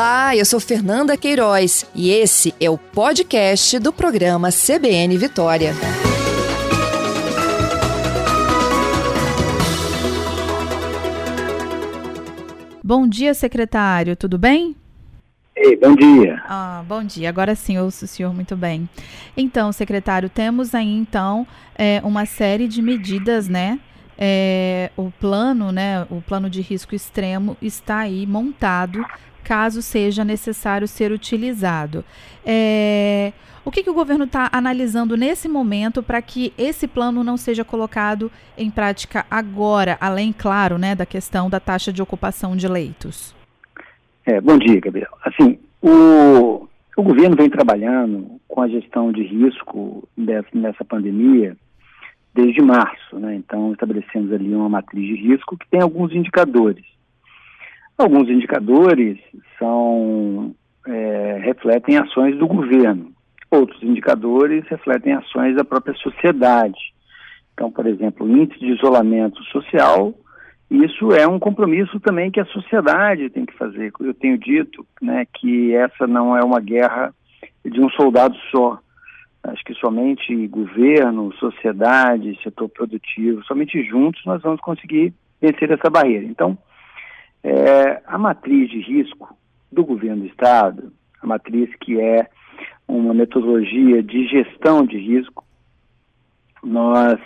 Olá, eu sou Fernanda Queiroz e esse é o podcast do programa CBN Vitória. Bom dia, secretário, tudo bem? Ei, bom dia. Ah, bom dia. Agora sim, ouço o senhor muito bem. Então, secretário, temos aí então é, uma série de medidas, né? É, o plano, né? O plano de risco extremo está aí montado, caso seja necessário ser utilizado. É, o que, que o governo está analisando nesse momento para que esse plano não seja colocado em prática agora, além, claro, né, da questão da taxa de ocupação de leitos? É, bom dia, Gabriel. Assim, o, o governo vem trabalhando com a gestão de risco dessa, nessa pandemia desde março, né? Então, estabelecemos ali uma matriz de risco que tem alguns indicadores. Alguns indicadores são é, refletem ações do governo. Outros indicadores refletem ações da própria sociedade. Então, por exemplo, o índice de isolamento social, isso é um compromisso também que a sociedade tem que fazer. Eu tenho dito né, que essa não é uma guerra de um soldado só. Acho que somente governo, sociedade, setor produtivo, somente juntos nós vamos conseguir vencer essa barreira. Então, é, a matriz de risco do governo do Estado, a matriz que é uma metodologia de gestão de risco, nós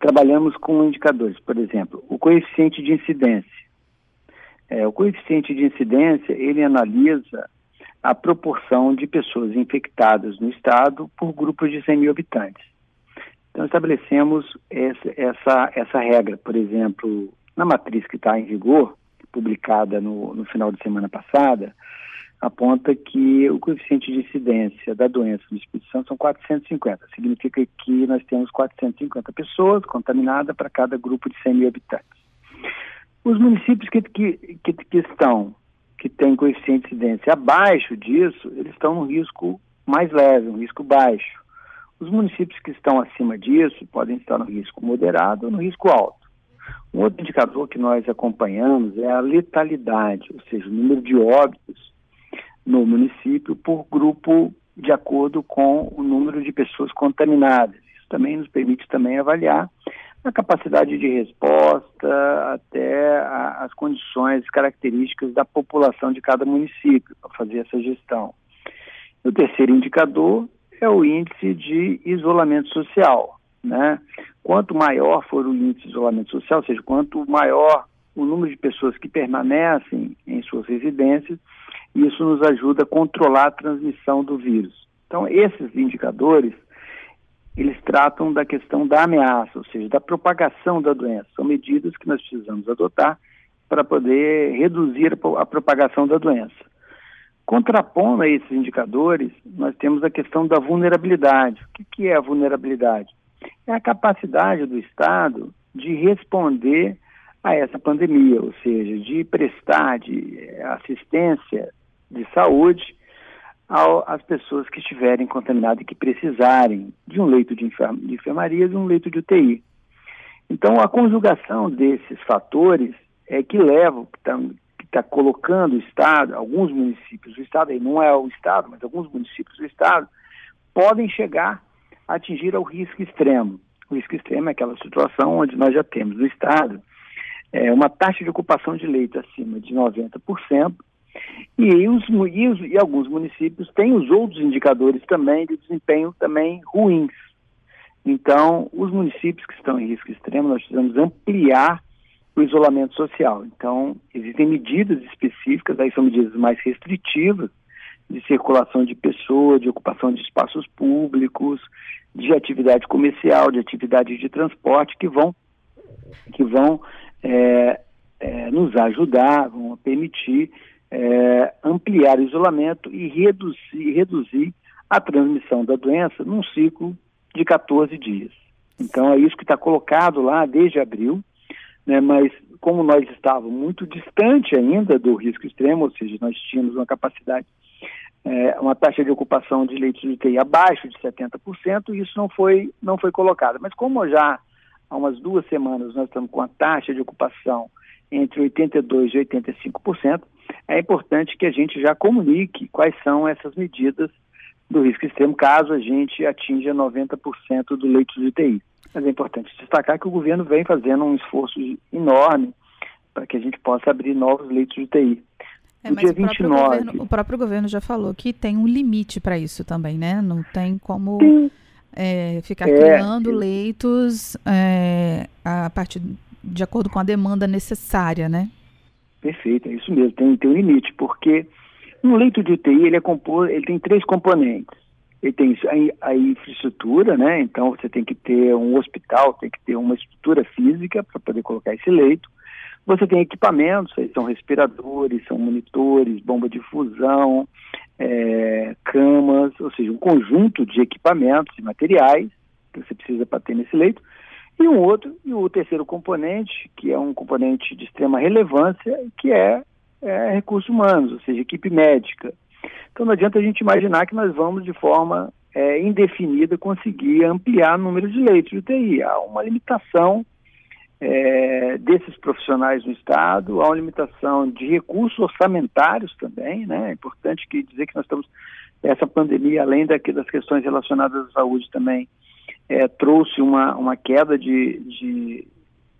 trabalhamos com indicadores, por exemplo, o coeficiente de incidência. É, o coeficiente de incidência, ele analisa a proporção de pessoas infectadas no estado por grupos de 100 mil habitantes. Então, estabelecemos essa, essa, essa regra, por exemplo, na matriz que está em vigor, publicada no, no final de semana passada, aponta que o coeficiente de incidência da doença no Espírito Santo são 450. Significa que nós temos 450 pessoas contaminadas para cada grupo de 100 mil habitantes. Os municípios que, que, que, que estão, que têm coeficiente de incidência abaixo disso, eles estão no risco mais leve, um risco baixo. Os municípios que estão acima disso podem estar no risco moderado ou no risco alto. Um outro indicador que nós acompanhamos é a letalidade, ou seja, o número de óbitos no município por grupo de acordo com o número de pessoas contaminadas. Isso também nos permite também avaliar a capacidade de resposta até a, as condições características da população de cada município para fazer essa gestão. O terceiro indicador é o índice de isolamento social. Né? Quanto maior for o índice de isolamento social, ou seja, quanto maior o número de pessoas que permanecem em suas residências, isso nos ajuda a controlar a transmissão do vírus. Então, esses indicadores, eles tratam da questão da ameaça, ou seja, da propagação da doença. São medidas que nós precisamos adotar para poder reduzir a propagação da doença. Contrapondo a esses indicadores, nós temos a questão da vulnerabilidade. O que é a vulnerabilidade? É a capacidade do Estado de responder a essa pandemia, ou seja, de prestar de assistência de saúde às pessoas que estiverem contaminadas e que precisarem de um leito de, enfermaria e de um leito de UTI. Então, a conjugação desses fatores é que leva, que está tá colocando o Estado, alguns municípios do Estado, aí não é o Estado, mas alguns municípios do Estado, podem chegar atingir ao risco extremo. O risco extremo é aquela situação onde nós já temos no Estado é, uma taxa de ocupação de leito acima de 90%, e, os, e, os, e alguns municípios têm os outros indicadores também de desempenho também ruins. Então, os municípios que estão em risco extremo, nós precisamos ampliar o isolamento social. Então, existem medidas específicas, aí são medidas mais restritivas, de circulação de pessoas, de ocupação de espaços públicos, de atividade comercial, de atividade de transporte, que vão, que vão é, é, nos ajudar, vão permitir é, ampliar o isolamento e reduzir, reduzir a transmissão da doença num ciclo de 14 dias. Então é isso que está colocado lá desde abril, né, mas como nós estávamos muito distante ainda do risco extremo, ou seja, nós tínhamos uma capacidade, é, uma taxa de ocupação de leitos de UTI abaixo de 70%, isso não foi, não foi colocado. Mas como já há umas duas semanas nós estamos com a taxa de ocupação entre 82% e 85%, é importante que a gente já comunique quais são essas medidas do risco extremo, caso a gente atinja 90% do leito de UTI. Mas é importante destacar que o governo vem fazendo um esforço enorme para que a gente possa abrir novos leitos de UTI. É, mas dia o, próprio 29, governo, o próprio governo já falou que tem um limite para isso também, né? Não tem como é, ficar é, criando leitos é, a partir de acordo com a demanda necessária, né? Perfeito, é isso mesmo, tem, tem um limite, porque um leito de UTI ele, é compor, ele tem três componentes. Ele tem a, a infraestrutura, né? Então você tem que ter um hospital, tem que ter uma estrutura física para poder colocar esse leito. Você tem equipamentos, são respiradores, são monitores, bomba de fusão, é, camas, ou seja, um conjunto de equipamentos e materiais que você precisa para ter nesse leito. E um outro, e o terceiro componente, que é um componente de extrema relevância, que é, é recursos humanos, ou seja, equipe médica. Então não adianta a gente imaginar que nós vamos de forma é, indefinida conseguir ampliar o número de leitos de UTI. Há uma limitação é, desses profissionais no Estado, há uma limitação de recursos orçamentários também, né? É importante que dizer que nós estamos, essa pandemia, além daqui, das questões relacionadas à saúde também, é, trouxe uma, uma queda de, de,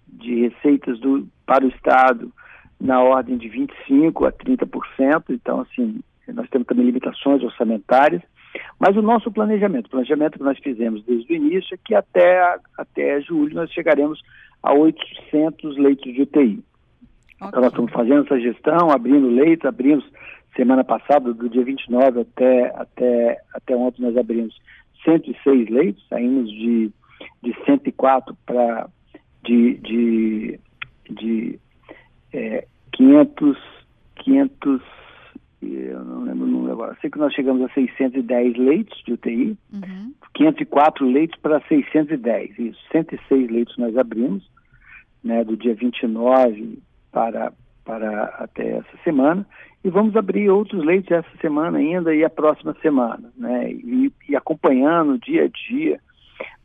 de receitas do, para o Estado na ordem de 25% a 30%, então, assim, nós temos também limitações orçamentárias, mas o nosso planejamento, o planejamento que nós fizemos desde o início é que até, até julho nós chegaremos a 800 leitos de UTI. Okay. Então, nós estamos fazendo essa gestão, abrindo leitos, abrimos semana passada, do dia 29 até, até, até ontem, nós abrimos 106 leitos, saímos de, de 104 para de, de, de é, 500, 500, eu não lembro o número agora, sei que nós chegamos a 610 leitos de UTI, uhum. 504 leitos para 610, isso, 106 leitos nós abrimos, né, do dia 29 para, para até essa semana, e vamos abrir outros leitos essa semana ainda e a próxima semana, né, e, e acompanhando dia a dia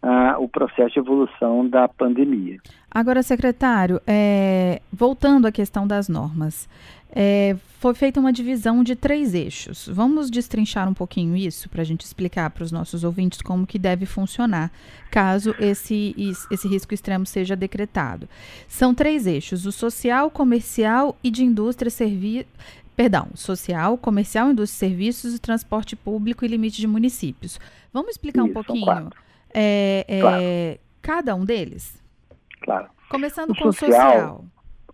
uh, o processo de evolução da pandemia. Agora, secretário, é, voltando à questão das normas, é, foi feita uma divisão de três eixos. Vamos destrinchar um pouquinho isso para a gente explicar para os nossos ouvintes como que deve funcionar caso esse, esse risco extremo seja decretado. São três eixos: o social, comercial e de indústria, serviço. Perdão, social, comercial, indústria, serviços, transporte público e limite de municípios. Vamos explicar isso, um pouquinho é, é, claro. cada um deles? Claro. Começando o com social, o social.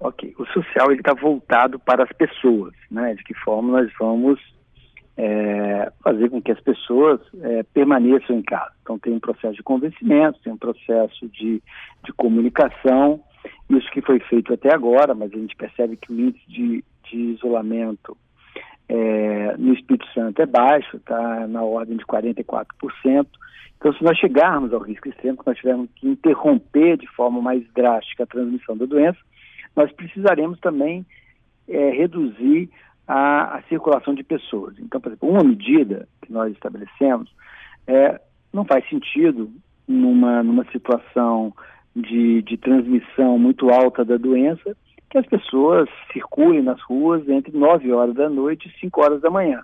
Ok, o social está voltado para as pessoas, né? De que forma nós vamos é, fazer com que as pessoas é, permaneçam em casa. Então tem um processo de convencimento, tem um processo de, de comunicação, isso que foi feito até agora, mas a gente percebe que o índice de, de isolamento é, no Espírito Santo é baixo, está na ordem de 44%. Então, se nós chegarmos ao risco extremo, que nós tivermos que interromper de forma mais drástica a transmissão da doença, nós precisaremos também é, reduzir a, a, circulação de pessoas. Então, por exemplo, uma medida que nós estabelecemos é não faz sentido numa, numa situação de, de transmissão muito alta da doença que as pessoas circulem nas ruas entre 9 horas da noite e 5 horas da manhã.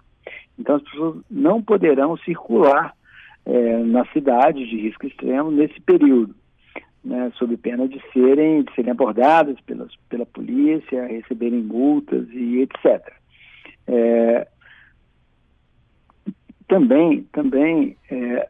Então, as pessoas não poderão circular é, na cidade de risco extremo nesse período né, sob pena de serem, de serem abordadas pelas, pela polícia, receberem multas e etc. É, também, também é,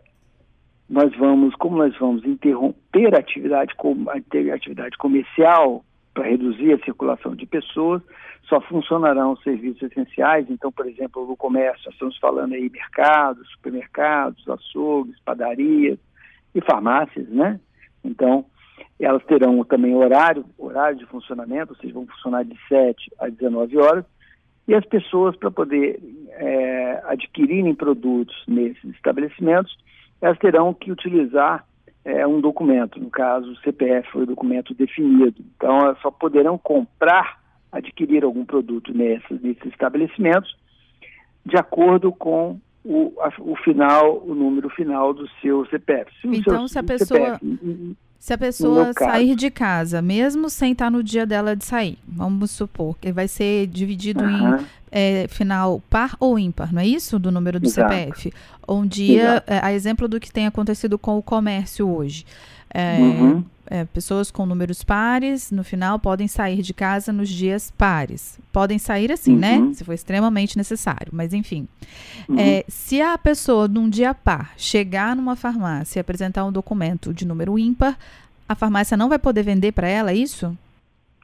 nós vamos, como nós vamos interromper a atividade, a atividade comercial para reduzir a circulação de pessoas, só funcionarão os serviços essenciais. Então, por exemplo, no comércio, nós estamos falando aí mercados, supermercados, açougues, padarias e farmácias, né? Então, elas terão também horário, horário de funcionamento, ou seja, vão funcionar de 7 a 19 horas, e as pessoas, para poder é, adquirirem produtos nesses estabelecimentos, elas terão que utilizar é, um documento, no caso, o CPF foi o documento definido. Então, só poderão comprar, adquirir algum produto nesses, nesses estabelecimentos, de acordo com o, a, o final, o número final do seu CPF. Se então, seu, se a pessoa... CPF, Se a pessoa sair de casa, mesmo sem estar no dia dela de sair, vamos supor que vai ser dividido uhum. em é, final par ou ímpar, não é isso? Do número do Exato. CPF. Um dia, é, a exemplo do que tem acontecido com o comércio hoje. É, uhum. é, pessoas com números pares, no final, podem sair de casa nos dias pares. Podem sair assim, né? uhum. né? Se for extremamente necessário, mas enfim. Uhum. É, se a pessoa, num dia par, chegar numa farmácia e apresentar um documento de número ímpar, a farmácia não vai poder vender para ela, é isso?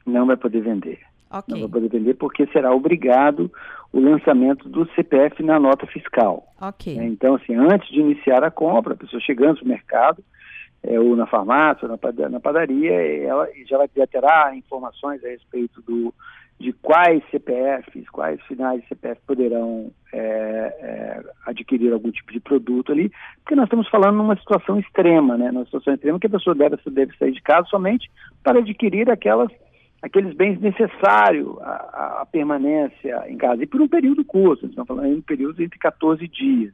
Não vai poder vender. Okay. Não vai poder vender porque será obrigado o lançamento do CPF na nota fiscal. Ok. É, então, assim, antes de iniciar a compra, a pessoa chegando no mercado, é, ou na farmácia, ou na, padaria, ela já, vai, já terá informações a respeito do, de quais CPFs, quais finais de CPF poderão é, é, adquirir algum tipo de produto ali, porque nós estamos falando numa situação extrema, né? Numa situação extrema que a pessoa deve, deve sair de casa somente para adquirir aquelas, aqueles bens necessários à, à permanência em casa, e por um período curto, estamos falando em um período entre 14 dias.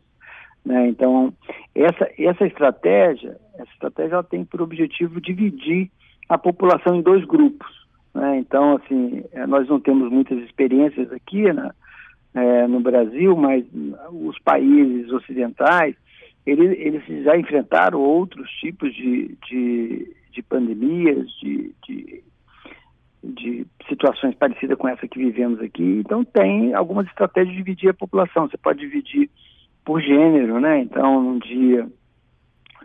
Né? Então, essa, essa estratégia, essa estratégia ela tem por objetivo dividir a população em dois grupos. Né? Então, assim, eh, nós não temos muitas experiências aqui né, é, no Brasil, mas os países ocidentais, eles, eles já enfrentaram outros tipos de, de, de pandemias, de, de, de, situações parecidas com essa que vivemos aqui. Então, tem algumas estratégias de dividir a população. Você pode dividir por gênero, né? Então, num dia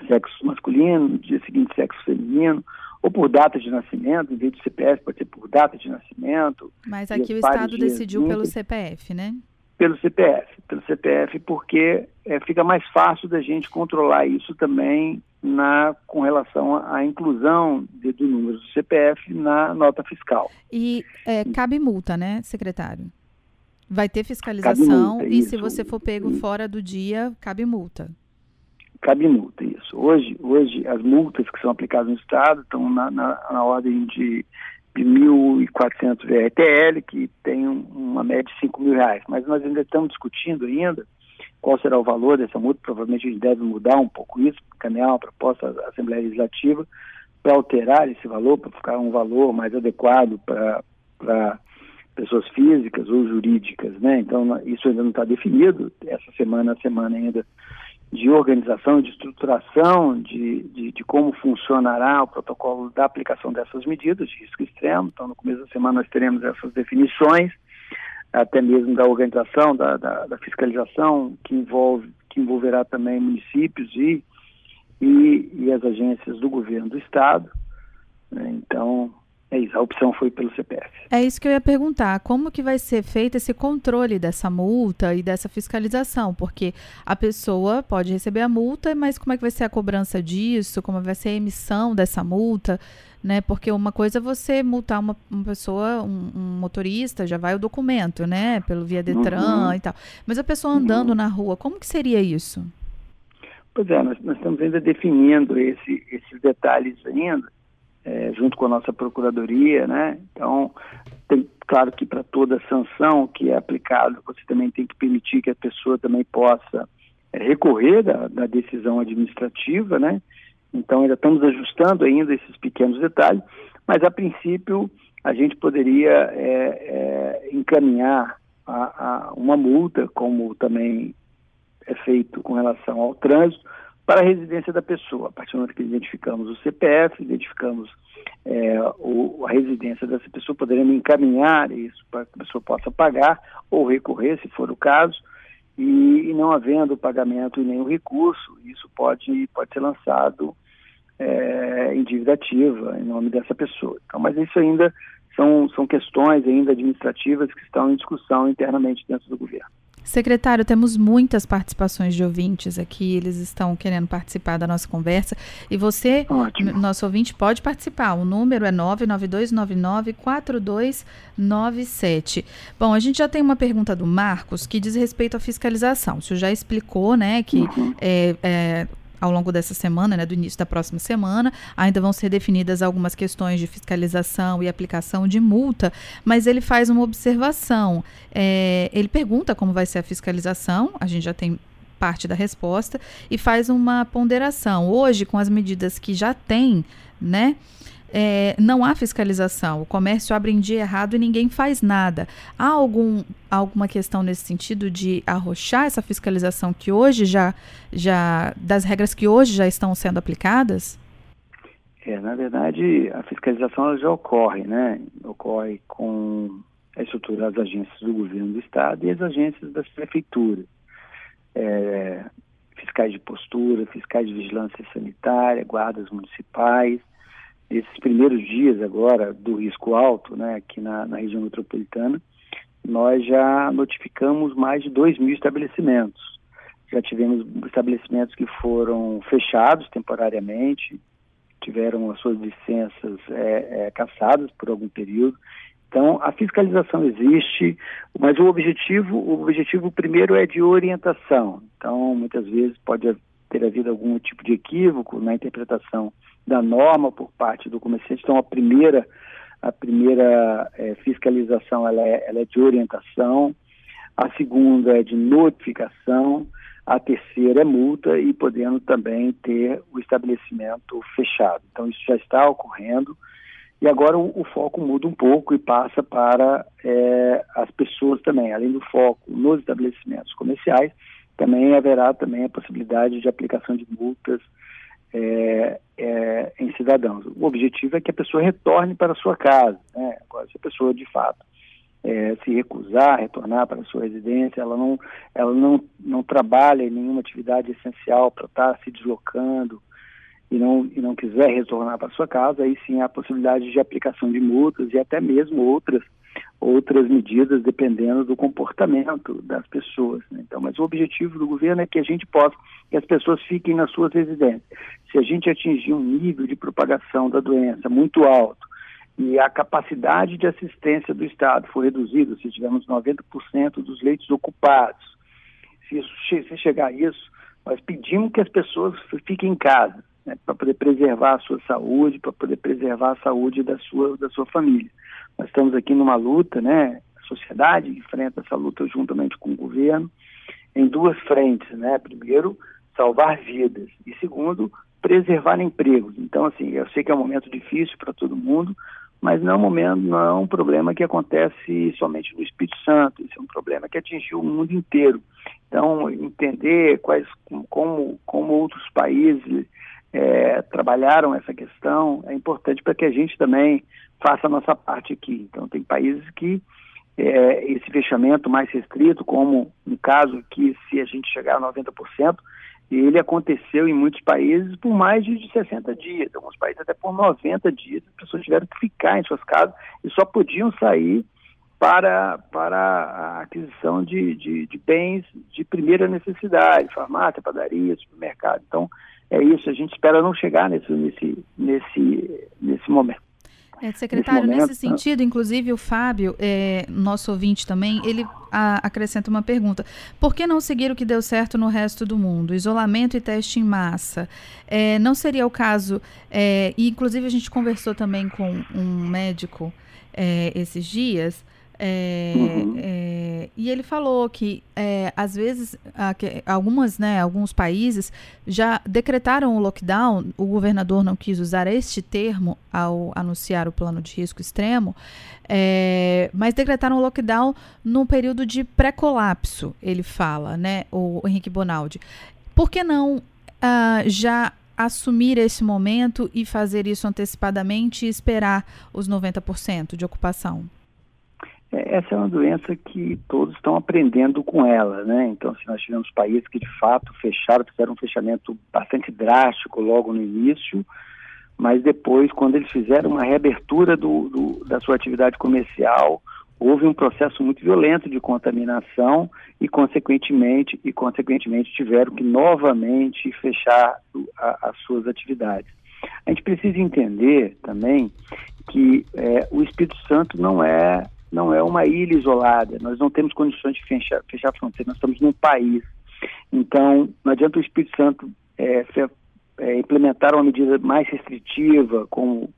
sexo masculino, no dia seguinte sexo feminino, ou por data de nascimento, em vez de CPF pode ser por data de nascimento. Mas aqui o Estado decidiu pelo CPF, né? Pelo CPF, pelo CPF, porque é, fica mais fácil da gente controlar isso também na, com relação à inclusão de, do número do CPF na nota fiscal. E é, cabe multa, né, secretário? Vai ter fiscalização multa, e isso, se você for pego isso. fora do dia, cabe multa cabe multa, isso. Hoje, hoje as multas que são aplicadas no Estado estão na, na, na ordem de, de 1.400 VRTL, que tem um, uma média de 5 mil reais. Mas nós ainda estamos discutindo ainda qual será o valor dessa multa. Provavelmente a gente deve mudar um pouco isso, caminhar uma proposta à Assembleia Legislativa para alterar esse valor, para ficar um valor mais adequado para pessoas físicas ou jurídicas, né? Então isso ainda não está definido. Essa semana, a semana ainda de organização, de estruturação, de, de, de, como funcionará o protocolo da aplicação dessas medidas de risco extremo. Então, no começo da semana, nós teremos essas definições, até mesmo da organização, da, da, da fiscalização, que, envolve, que envolverá também municípios e, e, e as agências do governo do Estado. Né? Então, é isso, a opção foi pelo CPF. É isso que eu ia perguntar. Como que vai ser feito esse controle dessa multa e dessa fiscalização? Porque a pessoa pode receber a multa, mas como é que vai ser a cobrança disso? Como vai ser a emissão dessa multa? Né? Porque uma coisa é você multar uma, uma pessoa, um, um, motorista, já vai o documento, né? Pelo via Detran uhum. e tal. Mas a pessoa andando uhum. na rua, como que seria isso? Pois é, nós, nós estamos ainda definindo esse, esses detalhes ainda é, junto com a nossa procuradoria, né? Então, tem, claro que para toda sanção que é aplicada, você também tem que permitir que a pessoa também possa é, recorrer da, da, decisão administrativa, né? Então, ainda estamos ajustando ainda esses pequenos detalhes, mas a princípio a gente poderia é, é encaminhar a, a uma multa, como também é feito com relação ao trânsito, para a residência da pessoa. A partir do momento que identificamos o CPF, identificamos é, o, a residência dessa pessoa, poderemos encaminhar isso para que a pessoa possa pagar ou recorrer, se for o caso, e, e não havendo pagamento e nenhum recurso, isso pode, pode ser lançado é, em dívida ativa em nome dessa pessoa. Então, mas isso ainda são, são questões ainda administrativas que estão em discussão internamente dentro do governo. Secretário, temos muitas participações de ouvintes aqui, eles estão querendo participar da nossa conversa. E você, Ótimo. nosso ouvinte, pode participar. O número é 992994297. Bom, a gente já tem uma pergunta do Marcos que diz respeito à fiscalização. O senhor já explicou, né, que uhum. é, é, ao longo dessa semana, né, do início da próxima semana. Ainda vão ser definidas algumas questões de fiscalização e aplicação de multa, mas ele faz uma observação. É, ele pergunta como vai ser a fiscalização, a gente já tem parte da resposta e faz uma ponderação. Hoje, com as medidas que já tem, né? É, não há fiscalização. O comércio abre em dia errado e ninguém faz nada. Há algum, alguma questão nesse sentido de arrochar essa fiscalização que hoje já, já das regras que hoje já estão sendo aplicadas? É, na verdade, a fiscalização já ocorre, né? Ocorre com a estrutura das agências do governo do estado e as agências das prefeituras. É, fiscais de postura, fiscais de vigilância sanitária, guardas municipais. Esses primeiros dias agora do risco alto, né, aqui na, na região metropolitana, nós já notificamos mais de 2 mil estabelecimentos. Já tivemos estabelecimentos que foram fechados temporariamente, tiveram as suas licenças é, é, cassadas por algum período. Então, a fiscalização existe, mas o objetivo, o objetivo primeiro é de orientação. Então, muitas vezes pode ter havido algum tipo de equívoco na interpretação da norma por parte do comerciante. Então, a primeira, a primeira é, fiscalização ela é, ela é de orientação, a segunda é de notificação, a terceira é multa e podendo também ter o estabelecimento fechado. Então, isso já está ocorrendo. E agora o, o, foco muda um pouco e passa para é, as pessoas também, além do foco nos estabelecimentos comerciais, também haverá também a possibilidade de aplicação de multas é, é, em cidadãos. O objetivo é que a pessoa retorne para a sua casa. Né? Agora, se a pessoa de fato é, se recusar a retornar para a sua residência, ela não, ela não, não trabalha em nenhuma atividade essencial para estar se deslocando, e não, e não quiser retornar para sua casa, aí sim há a possibilidade de aplicação de multas e até mesmo outras outras medidas dependendo do comportamento das pessoas. Né? Então, mas o objetivo do governo é que a gente possa que as pessoas fiquem nas suas residências. Se a gente atingir um nível de propagação da doença muito alto e a capacidade de assistência do Estado for reduzida, se tivermos 90% dos leitos ocupados, se, isso, se chegar a isso, nós pedimos que as pessoas fiquem em casa né, para poder preservar a sua saúde, para poder preservar a saúde da sua, da sua família. Nós estamos aqui numa luta, né? A sociedade enfrenta essa luta juntamente com o governo em duas frentes, né? Primeiro, salvar vidas e segundo, preservar empregos. Então, assim, eu sei que é um momento difícil para todo mundo, mas não é um momento, não é um problema que acontece somente no Espírito Santo. Isso é um problema que atingiu o mundo inteiro. Então, entender quais, como, como outros países é, trabalharam essa questão, é importante para que a gente também faça a nossa parte aqui. Então, tem países que é, esse fechamento mais restrito, como no caso que se a gente chegar a 90%, ele aconteceu em muitos países por mais de 60 dias, alguns países até por 90 dias, as pessoas tiveram que ficar em suas casas e só podiam sair para, para a aquisição de, de, de bens de primeira necessidade, farmácia, padaria, supermercado. Então, é isso, a gente espera não chegar nesse, nesse, nesse, nesse momento. É, secretário, nesse, momento, nesse sentido, né? inclusive o Fábio, é, nosso ouvinte também, ele a, acrescenta uma pergunta. Por que não seguir o que deu certo no resto do mundo? Isolamento e teste em massa. É, não seria o caso, é, e inclusive a gente conversou também com um médico é, esses dias, é, uhum. E ele falou que é, às vezes algumas, né, alguns países já decretaram o lockdown. O governador não quis usar este termo ao anunciar o plano de risco extremo, é, mas decretaram o lockdown no período de pré-colapso. Ele fala, né, o Henrique Bonaldi. Por que não uh, já assumir esse momento e fazer isso antecipadamente e esperar os 90% de ocupação? Essa é uma doença que todos estão aprendendo com ela, né? Então, se assim, nós tivemos países que de fato fecharam, fizeram um fechamento bastante drástico logo no início, mas depois, quando eles fizeram uma reabertura do, do, da sua atividade comercial, houve um processo muito violento de contaminação e, consequentemente, e consequentemente tiveram que novamente fechar a, as suas atividades. A gente precisa entender também que é, o Espírito Santo não é não é uma ilha isolada, nós não temos condições de fechar, fechar a fronteira, nós estamos num país. Então, não adianta o Espírito Santo é, é, implementar uma medida mais restritiva, como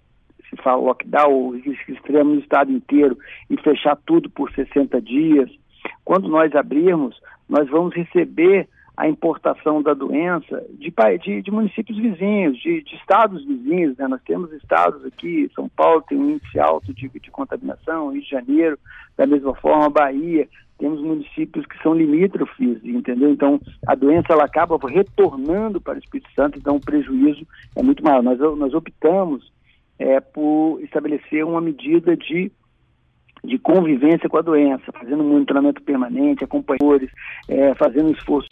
se fala lockdown, extremo no estado inteiro, e fechar tudo por 60 dias. Quando nós abrirmos, nós vamos receber a importação da doença de, de, de municípios vizinhos, de, de, estados vizinhos. Né? Nós temos estados aqui, São Paulo tem um índice alto de, de contaminação, Rio de Janeiro, da mesma forma, Bahia, temos municípios que são limítrofes, entendeu? Então, a doença ela acaba retornando para o Espírito Santo, então o prejuízo é muito maior. Nós, nós optamos é, por estabelecer uma medida de de convivência com a doença, fazendo monitoramento permanente, acompanhadores, é, fazendo esforços,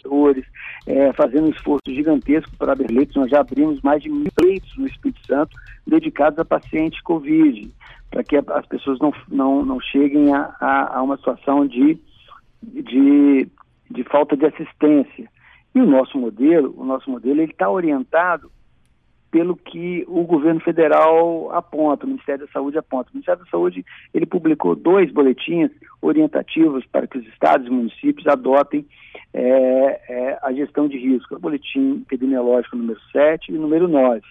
é, fazendo um esforço gigantesco para abrir leitos. Nós já abrimos mais de mil leitos no Espírito Santo dedicados a pacientes Covid, para que as pessoas não, não, não cheguem a, a, a uma situação de, de, de falta de assistência. E o nosso modelo, o nosso modelo, ele está orientado pelo que o governo federal aponta, o Ministério da Saúde aponta. O Ministério da Saúde ele publicou dois boletins orientativos para que os estados e municípios adotem é, é, a gestão de risco, o boletim epidemiológico número 7 e número 9.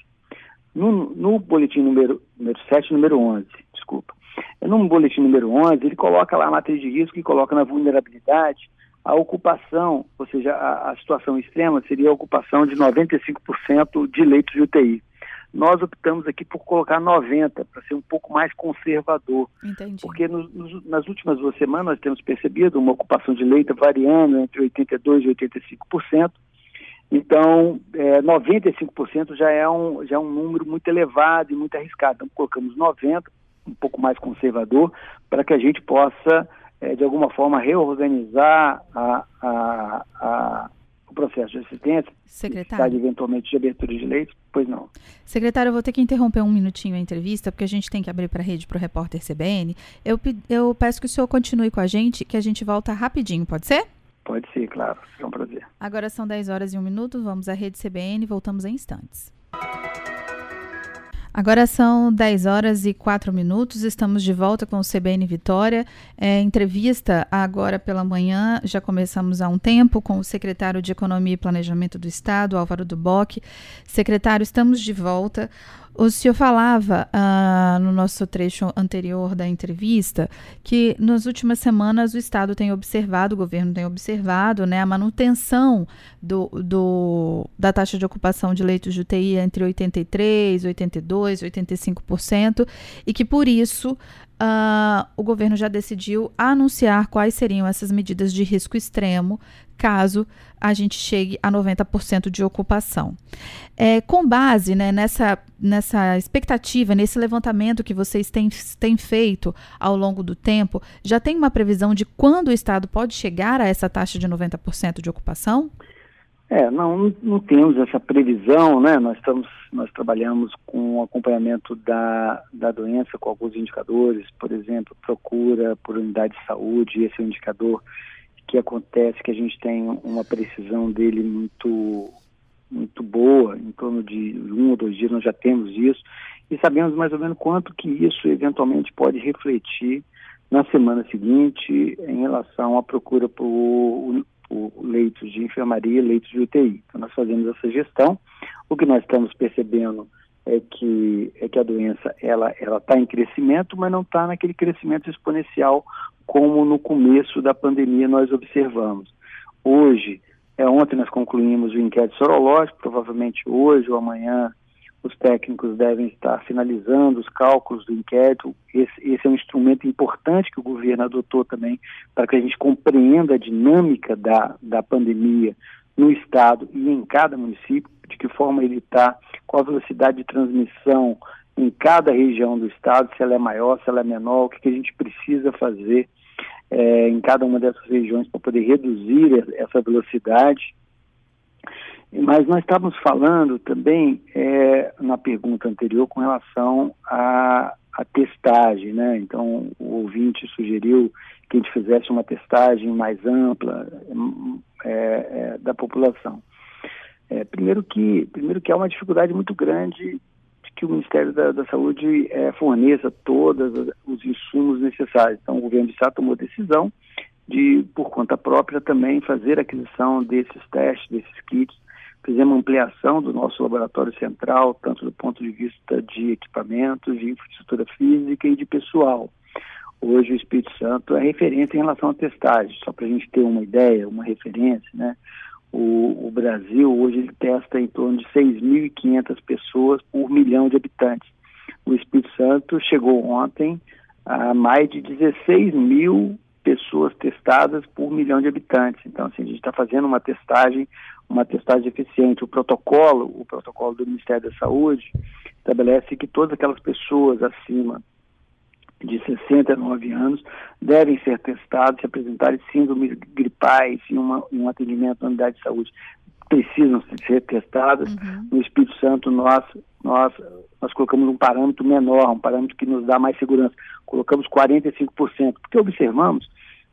No, no boletim número, número 7 e número 11, desculpa. No boletim número 11, ele coloca lá a matriz de risco e coloca na vulnerabilidade a ocupação, ou seja, a, a situação extrema seria a ocupação de 95% de leitos de UTI. Nós optamos aqui por colocar 90, para ser um pouco mais conservador. Entendi. Porque no, no, nas últimas duas semanas nós temos percebido uma ocupação de leito variando entre 82% e 85%. Então, é, 95% já é, um, já é um número muito elevado e muito arriscado. Então, colocamos 90%, um pouco mais conservador, para que a gente possa é, de alguma forma, reorganizar a, a, a, o processo de assistência, Secretário. eventualmente de abertura de leitos, pois não. Secretário, eu vou ter que interromper um minutinho a entrevista, porque a gente tem que abrir para a rede para o repórter CBN. Eu, eu peço que o senhor continue com a gente, que a gente volta rapidinho, pode ser? Pode ser, claro. É um prazer. Agora são 10 horas e 1 minuto, vamos à rede CBN, voltamos em instantes. Agora são 10 horas e 4 minutos, estamos de volta com o CBN Vitória. É, entrevista agora pela manhã, já começamos há um tempo com o secretário de Economia e Planejamento do Estado, Álvaro Duboc. Secretário, estamos de volta. O senhor falava ah, no nosso trecho anterior da entrevista que nas últimas semanas o Estado tem observado, o governo tem observado né, a manutenção do, do, da taxa de ocupação de leitos de UTI entre 83%, 82%, 85%, e que por isso Uh, o governo já decidiu anunciar quais seriam essas medidas de risco extremo caso a gente chegue a 90% de ocupação. É, com base né, nessa, nessa expectativa, nesse levantamento que vocês têm, têm feito ao longo do tempo, já tem uma previsão de quando o Estado pode chegar a essa taxa de 90% de ocupação? É, não, não temos essa previsão, né? Nós estamos, nós trabalhamos com o acompanhamento da, da doença com alguns indicadores, por exemplo, procura por unidade de saúde, esse é um indicador que acontece que a gente tem uma precisão dele muito muito boa, em torno de um ou dois dias nós já temos isso, e sabemos mais ou menos quanto que isso eventualmente pode refletir na semana seguinte em relação à procura por, por leitos de enfermaria, leitos de UTI. Então nós fazemos essa gestão. O que nós estamos percebendo é que é que a doença ela está em crescimento, mas não está naquele crescimento exponencial como no começo da pandemia nós observamos. Hoje, é, ontem nós concluímos o inquérito sorológico, provavelmente hoje ou amanhã os técnicos devem estar finalizando os cálculos do inquérito. Esse, esse, é um instrumento importante que o governo adotou também para que a gente compreenda a dinâmica da, da pandemia no estado e em cada município, de que forma ele está, qual a velocidade de transmissão em cada região do estado, se ela é maior, se ela é menor, o que, que a gente precisa fazer é, em cada uma dessas regiões para poder reduzir essa velocidade. Mas nós estávamos falando também é, na pergunta anterior com relação à, testagem, né? Então o ouvinte sugeriu que a gente fizesse uma testagem mais ampla é, é, da população. É, primeiro que primeiro que há uma dificuldade muito grande que o Ministério da, da Saúde é, forneça todos os insumos necessários. Então, o governo de Estado tomou decisão de, por conta própria, também fazer aquisição desses testes, desses kits. Fizemos ampliação do nosso laboratório central, tanto do ponto de vista de equipamentos, de infraestrutura física e de pessoal. Hoje o Espírito Santo é referência em relação à testagem, só para a gente ter uma ideia, uma referência, né? O, o Brasil hoje ele testa em torno de 6.500 pessoas por milhão de habitantes. O Espírito Santo chegou ontem a mais de 16 mil pessoas testadas por milhão de habitantes. Então, assim, a gente está fazendo uma testagem, uma testagem eficiente. O protocolo, o protocolo do Ministério da Saúde, estabelece que todas aquelas pessoas acima de 69 anos devem ser testados se apresentarem síndromes gripais em, uma, um atendimento na unidade de saúde. Precisam ser testadas. Uhum. No Espírito Santo, nós, nós, nós colocamos um parâmetro menor, um parâmetro que nos dá mais segurança. Colocamos 45%, porque observamos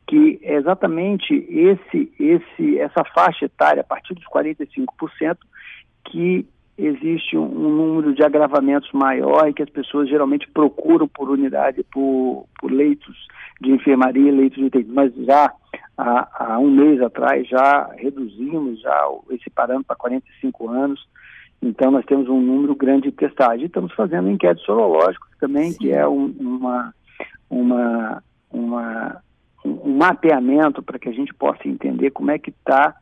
que é exatamente esse, esse, essa faixa etária, a partir dos 45%, que existe um, um, número de agravamentos maior e que as pessoas geralmente procuram por unidade, por, por leitos de enfermaria, leitos de UTI. Mas já há, há, um mês atrás já reduzimos já esse parâmetro para 45 anos. Então nós temos um número grande de testagem. Estamos fazendo inquéritos sorológicos também, Sim. que é um, uma, uma, uma, um mapeamento para que a gente possa entender como é que está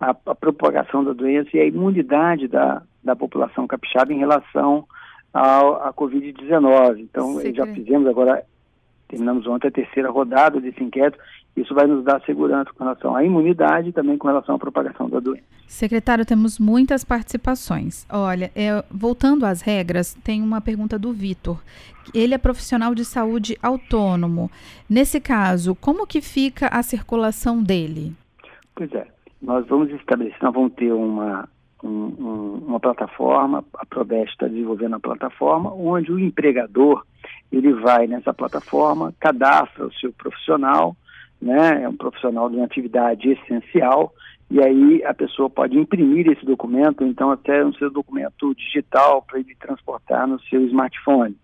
a, a, propagação da doença e a imunidade da, da população capixaba em relação à Covid-19. Então, já fizemos agora, terminamos ontem a terceira rodada desse inquérito, isso vai nos dar segurança com relação à imunidade e também com relação à propagação da doença. Secretário, temos muitas participações. Olha, é, voltando às regras, tem uma pergunta do Vitor. Ele é profissional de saúde autônomo. Nesse caso, como que fica a circulação dele? Pois é, nós vamos estabelecer, nós vamos ter uma, um, um, uma plataforma, a Prodeste está desenvolvendo a plataforma, onde o empregador ele vai nessa plataforma, cadastra o seu profissional, né, é um profissional de uma atividade essencial, e aí a pessoa pode imprimir esse documento, então até no seu documento digital para ele transportar no seu smartphone.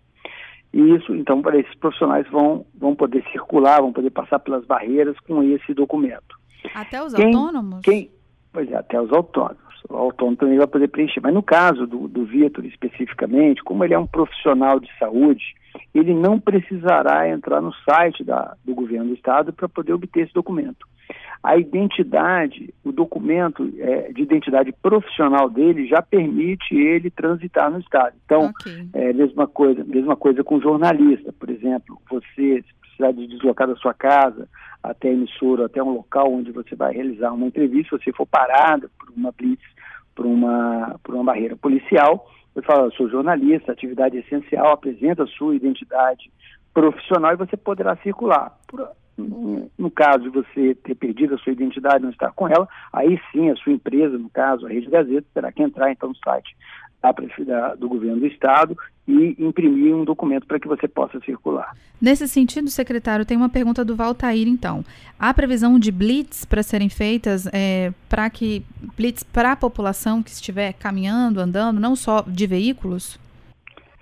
E isso, então, para esses profissionais vão, vão poder circular, vão poder passar pelas barreiras com esse documento. Até os quem, autônomos? Quem, pois é, até os autônomos. O autônomo também vai poder preencher. Mas no caso do, do Vitor especificamente, como ele é um profissional de saúde, ele não precisará entrar no site da, do governo do estado para poder obter esse documento. A identidade, o documento é, de identidade profissional dele já permite ele transitar no estado. Então, okay. é mesma coisa, mesma coisa com jornalista, por exemplo, você precisar de deslocar da sua casa até a emissora, até um local onde você vai realizar uma entrevista, se você for parado por uma blitz, por uma, por uma barreira policial, você fala, sou jornalista, atividade essencial, apresenta a sua identidade profissional e você poderá circular. Por, no, caso de você ter perdido a sua identidade não estar com ela, aí sim a sua empresa, no caso a Rede Gazeta, terá que entrar então no site da, do governo do estado e imprimir um documento para que você possa circular. Nesse sentido, secretário, tem uma pergunta do Valtair, então. Há previsão de blitz para serem feitas é, para que blitz para a população que estiver caminhando, andando, não só de veículos?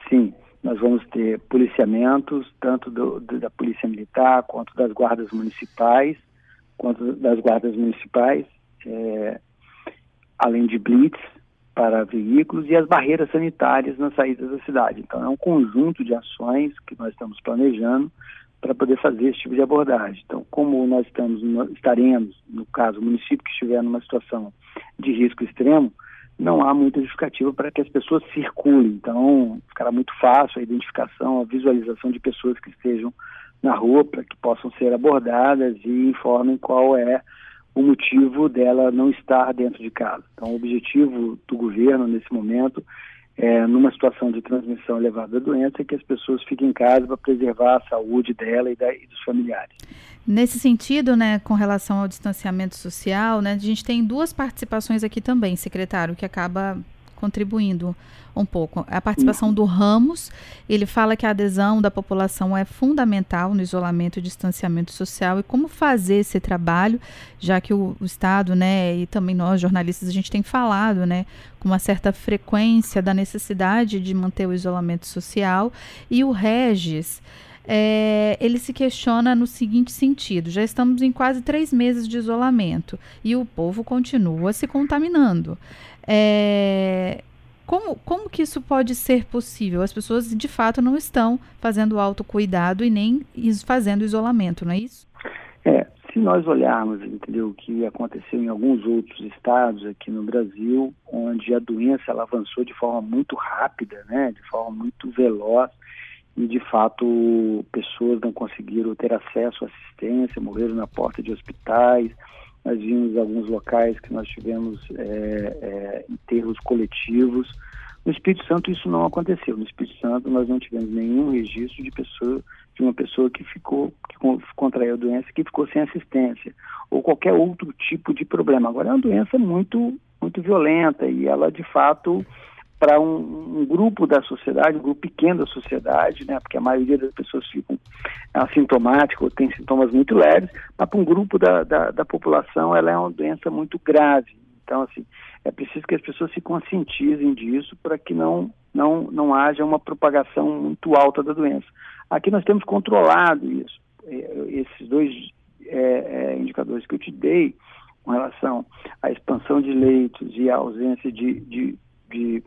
Sim, nós vamos ter policiamentos, tanto do, da Polícia Militar quanto das guardas municipais, quanto das guardas municipais, é, além de blitz para veículos e as barreiras sanitárias nas saídas da cidade. Então, é um conjunto de ações que nós estamos planejando para poder fazer esse tipo de abordagem. Então, como nós estamos, estaremos, no caso, o município que estiver numa situação de risco extremo, não há muita justificativa para que as pessoas circulem. Então, ficará muito fácil a identificação, a visualização de pessoas que estejam na rua para que possam ser abordadas e informem qual é o motivo dela não estar dentro de casa. Então, o objetivo do governo nesse momento é, numa situação de transmissão elevada da doença, é que as pessoas fiquem em casa para preservar a saúde dela e, da, e, dos familiares. Nesse sentido, né, com relação ao distanciamento social, né, a gente tem duas participações aqui também, secretário, que acaba contribuindo um pouco. A participação do Ramos, ele fala que a adesão da população é fundamental no isolamento e distanciamento social e como fazer esse trabalho, já que o, o, Estado, né, e também nós jornalistas, a gente tem falado, né, com uma certa frequência da necessidade de manter o isolamento social. E o Regis, é, ele se questiona no seguinte sentido: já estamos em quase três meses de isolamento e o povo continua se contaminando. É, como, como que isso pode ser possível? As pessoas de fato não estão fazendo autocuidado e nem fazendo isolamento, não é isso? É, se nós olharmos, entendeu, o que aconteceu em alguns outros estados aqui no Brasil, onde a doença ela avançou de forma muito rápida, né, de forma muito veloz, e de fato pessoas não conseguiram ter acesso à assistência, morreram na porta de hospitais. Nós vimos alguns locais que nós tivemos é, é, enterros coletivos. No Espírito Santo isso não aconteceu. No Espírito Santo nós não tivemos nenhum registro de pessoa de uma pessoa que ficou que contraiu a doença que ficou sem assistência ou qualquer outro tipo de problema. Agora é uma doença muito muito violenta e ela de fato para um, um, grupo da sociedade, um grupo pequeno da sociedade, né, porque a maioria das pessoas ficam assintomáticas ou tem sintomas muito leves, mas para um grupo da, da, da população ela é uma doença muito grave. Então, assim, é preciso que as pessoas se conscientizem disso para que não, não, não haja uma propagação muito alta da doença. Aqui nós temos controlado isso. É, esses dois é, é, indicadores que eu te dei com relação à expansão de leitos e à ausência de, de, de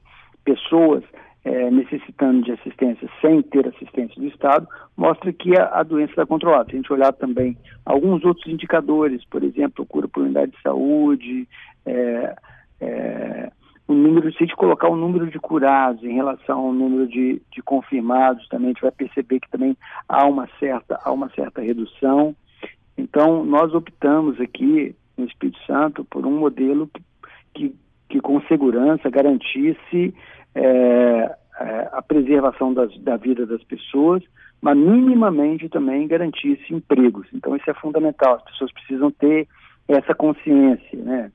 pessoas é, necessitando de assistência sem ter assistência do Estado, mostra que a, a doença está controlada. Se a gente olhar também alguns outros indicadores, por exemplo, procura por unidade de saúde, é, é, o número, se a gente colocar o número de curados em relação ao número de, de confirmados, também a gente vai perceber que também há uma certa, há uma certa redução. Então, nós optamos aqui no Espírito Santo por um modelo que, que, que com segurança garantisse é, é, a preservação das, da vida das pessoas, mas minimamente também garantisse empregos. Então, isso é fundamental. As pessoas precisam ter essa consciência, né?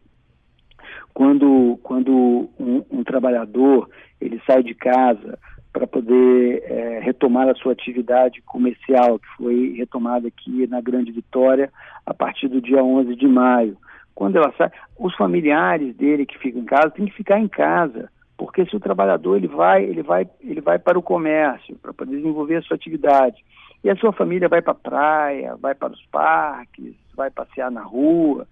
Quando, quando um, um trabalhador ele sai de casa para poder é, retomar a sua atividade comercial, que foi retomada aqui na Grande Vitória a partir do dia 11 de maio. Quando ela sai, os familiares dele que ficam em casa têm que ficar em casa, porque se o trabalhador ele vai, ele vai, ele vai para o comércio para desenvolver a sua atividade. E a sua família vai para a praia, vai para os parques, vai passear na rua,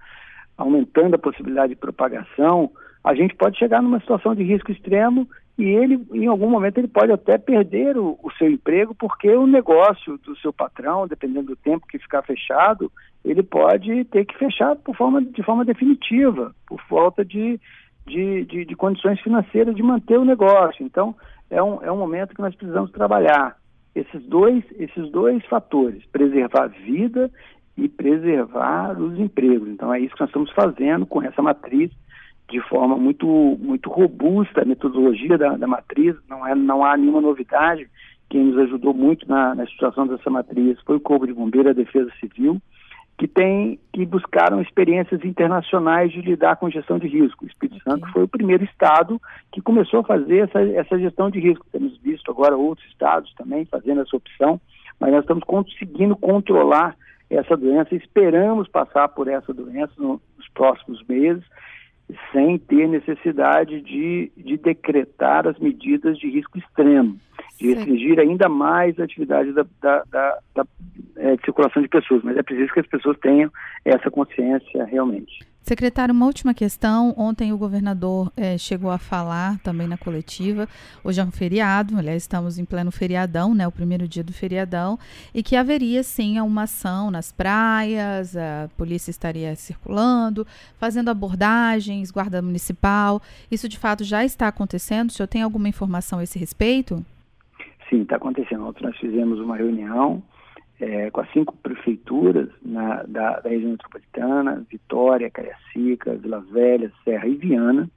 aumentando a possibilidade de propagação, a gente pode chegar numa situação de risco extremo e ele, em algum momento, ele pode até perder o, o, seu emprego, porque o negócio do seu patrão, dependendo do tempo que ficar fechado, ele pode ter que fechar por forma, de forma definitiva, por falta de, de, de, de condições financeiras de manter o negócio. Então, é um, é um momento que nós precisamos trabalhar esses dois, esses dois fatores, preservar a vida e preservar os empregos. Então é isso que nós estamos fazendo com essa matriz de forma muito muito robusta a metodologia da, da matriz, não, é, não há nenhuma novidade. Quem nos ajudou muito na, na estruturação dessa matriz foi o Corpo de Bombeiro a Defesa Civil, que tem que buscaram experiências internacionais de lidar com gestão de risco. O Espírito okay. Santo foi o primeiro estado que começou a fazer essa, essa gestão de risco. Temos visto agora outros estados também fazendo essa opção, mas nós estamos conseguindo controlar essa doença. Esperamos passar por essa doença nos próximos meses, sem ter necessidade de, de decretar as medidas de risco extremo, de restringir ainda mais a atividade da, da, da, da é, de circulação de pessoas. Mas é preciso que as pessoas tenham essa consciência realmente. Secretário, uma última questão. Ontem o governador eh, chegou a falar também na coletiva. Hoje é um feriado, aliás, estamos em pleno feriadão, né? O primeiro dia do feriadão, e que haveria sim uma ação nas praias, a polícia estaria circulando, fazendo abordagens, guarda municipal. Isso de fato já está acontecendo? O senhor tem alguma informação a esse respeito? Sim, está acontecendo. Ontem nós fizemos uma reunião é, com as cinco prefeituras na, da, da, região metropolitana, Vitória, Cariacica, Vila Velha, Serra e Viana,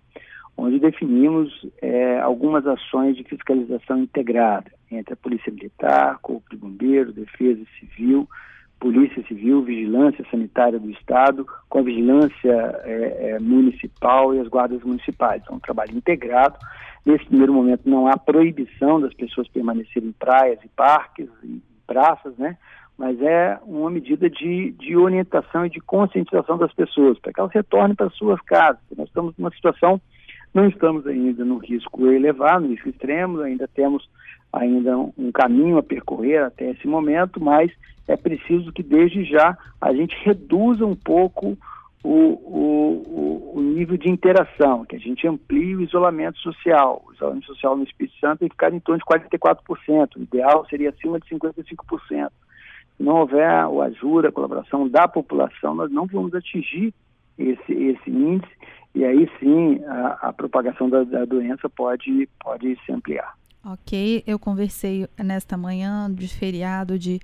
onde definimos é, algumas ações de fiscalização integrada entre a Polícia Militar, Corpo de Bombeiros, Defesa Civil, Polícia Civil, Vigilância Sanitária do Estado, com a Vigilância é, é Municipal e as Guardas Municipais. É um trabalho integrado. Nesse primeiro momento não há proibição das pessoas permanecerem em praias e parques e praças, né? Mas é uma medida de, de orientação e de conscientização das pessoas, para que elas retornem para suas casas. Nós estamos numa situação, não estamos ainda no risco elevado, no risco extremo, ainda temos ainda um caminho a percorrer até esse momento, mas é preciso que desde já a gente reduza um pouco o, o, o, nível de interação, que a gente amplie o isolamento social. O isolamento social no Espírito Santo tem que ficar em torno de 44%. O ideal seria acima de 55%. não houver o ajuda, a colaboração da população, nós não vamos atingir esse, esse índice e aí sim a, a propagação da, da, doença pode, pode se ampliar. Ok, eu conversei nesta manhã de feriado de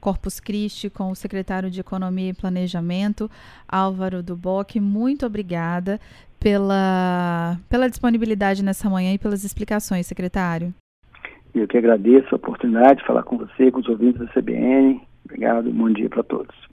Corpus Christi com o secretário de Economia e Planejamento, Álvaro Duboc. Muito obrigada pela, pela disponibilidade nessa manhã e pelas explicações, secretário. Eu que agradeço a oportunidade de falar com você, com os ouvintes da CBN. Obrigado, bom dia para todos.